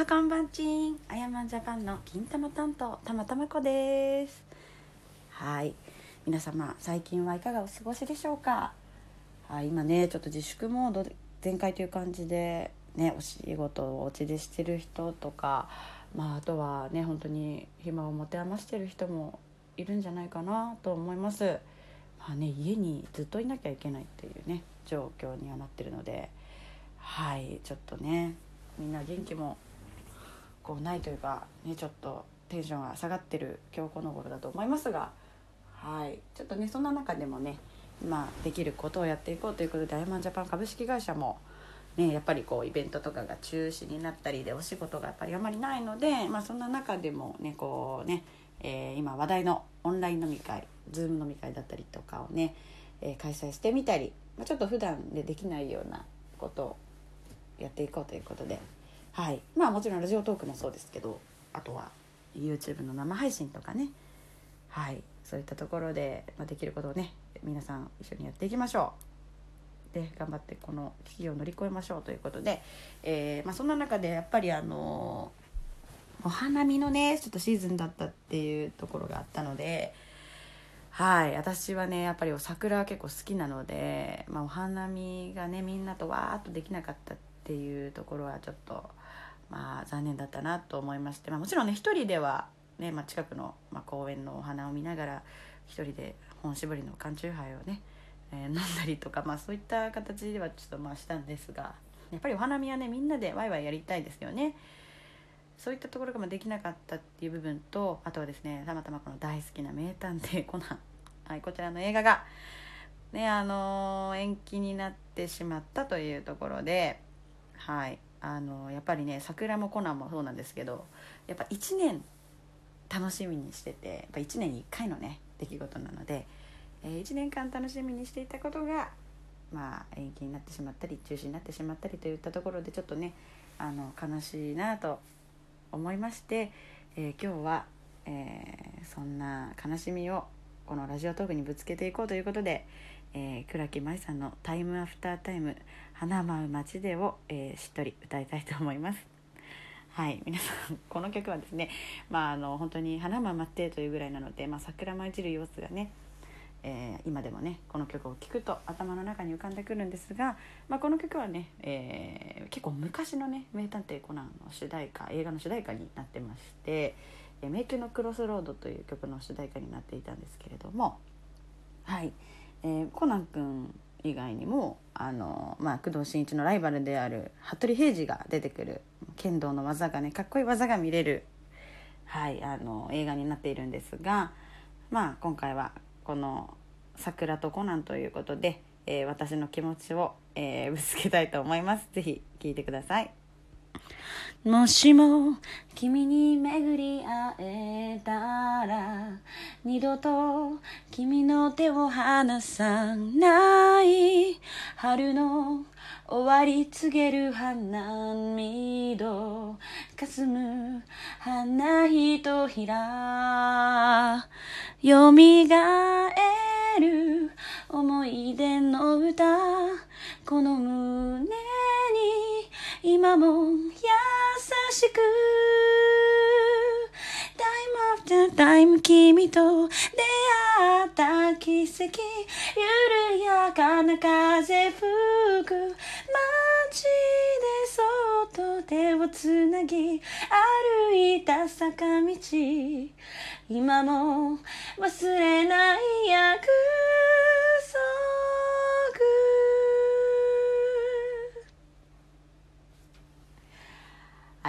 あこんばんちん。あやまんジャパンの金玉担当たまたまこです。はい。皆様最近はいかがお過ごしでしょうか？はい今ねちょっと自粛モード全開という感じでねお仕事をお家でしてる人とかまああとはね本当に暇を持て余してる人もいるんじゃないかなと思います。まあね家にずっといなきゃいけないっていうね状況にはなってるので。はいちょっとねみんな元気もこうないというかねちょっとテンションが下がってる今日この頃だと思いますがはい。ちょっとねそんな中でもね今できることをやっていこうということでアイヤマンジャパン株式会社もねやっぱりこうイベントとかが中止になったりでお仕事がやっぱりあまりないので、まあ、そんな中でもねこうね、えー、今話題のオンライン飲み会 Zoom 飲み会だったりとかをね、えー、開催してみたり、まあ、ちょっと普段でできないようなことをやっていこうということではい。まあもちろんラジオトークもそうですけどあとは YouTube の生配信とかね。はい。そういったところで、まあ、できることをね皆さん一緒にやっていきましょう。で頑張ってこの危機を乗り越えましょうということで、えー、まあ、そんな中でやっぱりあのお花見のねちょっとシーズンだったっていうところがあったのではい私はねやっぱりお桜は結構好きなので、まあ、お花見がねみんなとわーっとできなかったっていうところはちょっとまあ、残念だったなと思いまして、まあ、もちろんね一人ではね、まあ、近くの、まあ、公園のお花を見ながら一人で本搾りの缶チューハイをね、えー、飲んだりとか、まあ、そういった形ではちょっとまあしたんですがやっぱりお花見はねみんなでワイワイやりたいですよね。そういったところができなかったっていう部分とあとはですねたまたまこの大好きな名探偵コナン、はい、こちらの映画が、ねあのー、延期になってしまったというところで、はい、あのやっぱりね桜もコナンもそうなんですけどやっぱ1年楽しみにしててやっぱ1年に1回のね出来事なので、えー、1年間楽しみにしていたことがまあ延期になってしまったり中止になってしまったりといったところでちょっとねあの悲しいなと思いまして、え、今日は、えー、そんな悲しみをこのラジオトークにぶつけていこうということで、えー、倉木舞さんの「タイムアフタータイム花舞う街でを」えー、しっとり歌いたいと思います。はい皆さん この曲はですねまああの本当に花舞待ってというぐらいなので、まあ、桜舞い散る様子がね、えー、今でもねこの曲を聴くと頭の中に浮かんでくるんですが、まあ、この曲はね、えー、結構昔のね「名探偵コナン」の主題歌映画の主題歌になってまして「迷宮のクロスロード」という曲の主題歌になっていたんですけれどもはい。えー、コナン君以外にもあの、まあ、工藤新一のライバルである服部平次が出てくる剣道の技がねかっこいい技が見れる、はい、あの映画になっているんですが、まあ、今回はこの「桜とコナン」ということで、えー、私の気持ちを、えー、ぶつけたいと思います。ぜひ聴いてください。もしも君に巡り会えたら二度と君の手を離さない春の終わり告げる花見ど霞む花ひとひら。よみがえる思い出の歌。このしく Time after time 君と出会った奇跡。緩やかな風吹く。街でそっと手をつなぎ歩いた坂道。今も忘れない約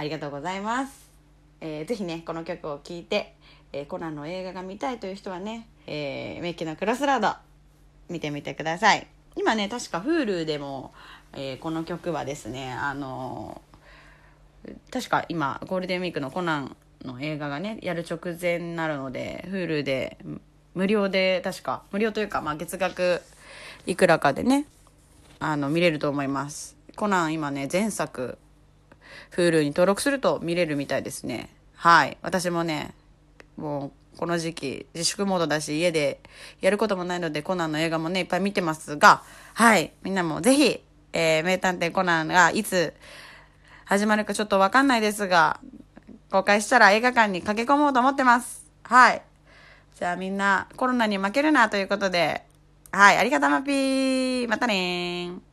ありがとうございます。えー、ぜひね、この曲を聴いて、えー、コナンの映画が見たいという人はね、えー、メッキのクロスラード、見てみてください。今ね、確か Hulu でも、えー、この曲はですね、あの、確か今、ゴールデンウィークのコナンの映画がね、やる直前になるので、Hulu で無料で、確か、無料というか、まあ、月額いくらかでね、あの、見れると思います。コナン今ね、前作、Hulu に登録すると見れるみたいですね。はい。私もね、もうこの時期自粛モードだし家でやることもないのでコナンの映画もねいっぱい見てますがはいみんなもぜひ、えー、名探偵コナンがいつ始まるかちょっとわかんないですが、公開したら映画館に駆け込もうと思ってます。はい。じゃあみんなコロナに負けるなということで、はい、ありがとうまぴー。またねー。